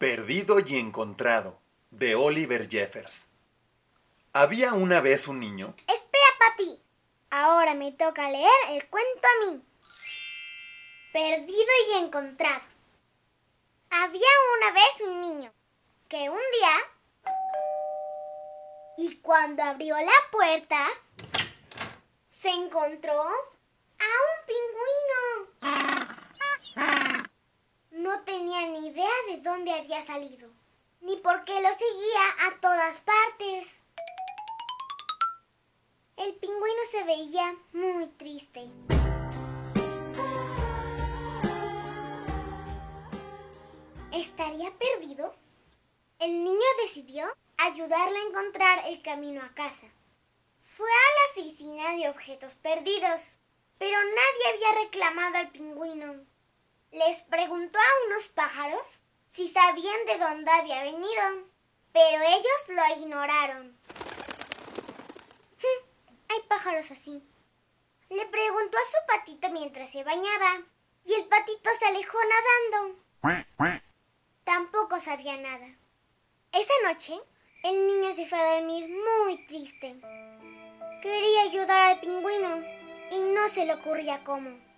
Perdido y encontrado, de Oliver Jeffers. Había una vez un niño. Espera, papi. Ahora me toca leer el cuento a mí. Perdido y encontrado. Había una vez un niño que un día... Y cuando abrió la puerta, se encontró a un pingüino. No tenía ni idea de dónde había salido, ni por qué lo seguía a todas partes. El pingüino se veía muy triste. ¿Estaría perdido? El niño decidió ayudarle a encontrar el camino a casa. Fue a la oficina de objetos perdidos, pero nadie había reclamado al pingüino. Les preguntó a unos pájaros si sabían de dónde había venido, pero ellos lo ignoraron. Hay pájaros así. Le preguntó a su patito mientras se bañaba y el patito se alejó nadando. Tampoco sabía nada. Esa noche, el niño se fue a dormir muy triste. Quería ayudar al pingüino y no se le ocurría cómo.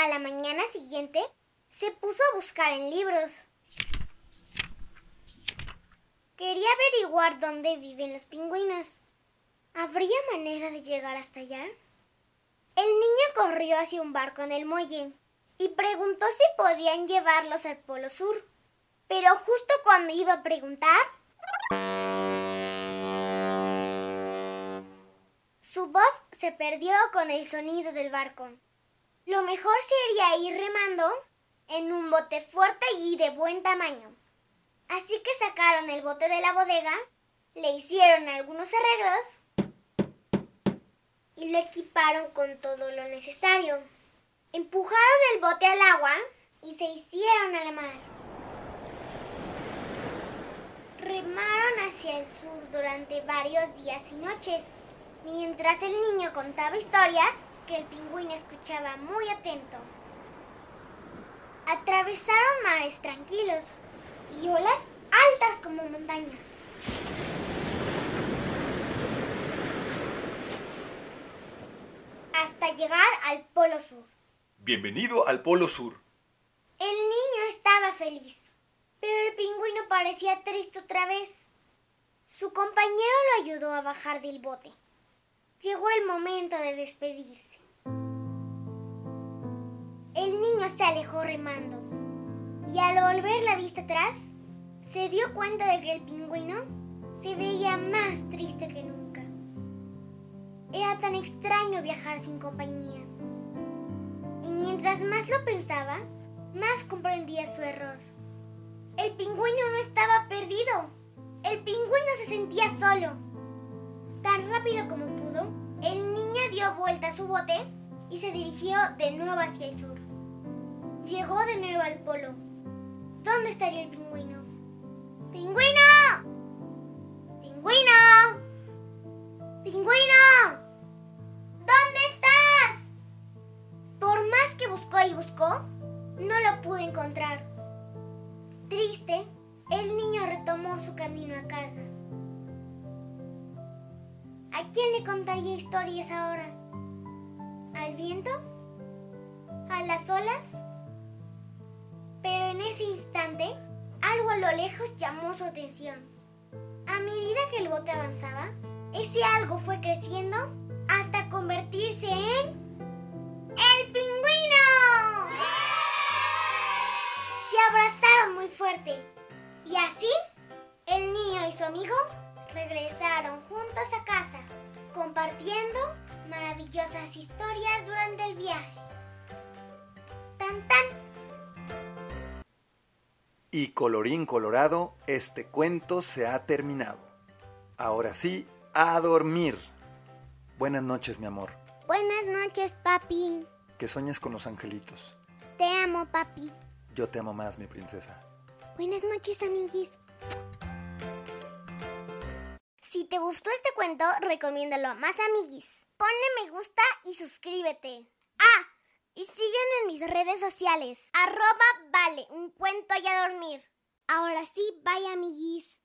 A la mañana siguiente, se puso a buscar en libros. Quería averiguar dónde viven los pingüinos. ¿Habría manera de llegar hasta allá? El niño corrió hacia un barco en el muelle y preguntó si podían llevarlos al Polo Sur. Pero justo cuando iba a preguntar, su voz se perdió con el sonido del barco. Lo mejor sería ir remando en un bote fuerte y de buen tamaño. Así que sacaron el bote de la bodega, le hicieron algunos arreglos y lo equiparon con todo lo necesario. Empujaron el bote al agua y se hicieron a la mar. Remaron hacia el sur durante varios días y noches, mientras el niño contaba historias que el pingüino escuchaba muy atento. Atravesaron mares tranquilos y olas altas como montañas. Hasta llegar al Polo Sur. Bienvenido al Polo Sur. El niño estaba feliz, pero el pingüino parecía triste otra vez. Su compañero lo ayudó a bajar del bote. Llegó el momento de despedirse. El niño se alejó remando y al volver la vista atrás, se dio cuenta de que el pingüino se veía más triste que nunca. Era tan extraño viajar sin compañía. Y mientras más lo pensaba, más comprendía su error. El pingüino no estaba perdido. El pingüino se sentía solo. Tan rápido como pudo, el niño dio vuelta a su bote y se dirigió de nuevo hacia el sur. Llegó de nuevo al polo. ¿Dónde estaría el pingüino? ¡Pingüino! ¡Pingüino! ¡Pingüino! ¿Dónde estás? Por más que buscó y buscó, no lo pudo encontrar. Triste, el niño retomó su camino a casa. ¿A quién le contaría historias ahora? ¿Al viento? ¿A las olas? Pero en ese instante, algo a lo lejos llamó su atención. A medida que el bote avanzaba, ese algo fue creciendo hasta convertirse en... ¡El pingüino! Se abrazaron muy fuerte y así el niño y su amigo regresaron juntos a casa, compartiendo maravillosas historias durante el viaje. Tan tan. Y colorín colorado, este cuento se ha terminado. Ahora sí, a dormir. Buenas noches, mi amor. Buenas noches, papi. Que sueñes con los angelitos. Te amo, papi. Yo te amo más, mi princesa. Buenas noches, amiguis. Si te gustó este cuento, recomiéndalo a más amiguis. Ponle me gusta y suscríbete. Ah, y sígueme en mis redes sociales. Arroba vale, un cuento y a dormir. Ahora sí, bye amiguis.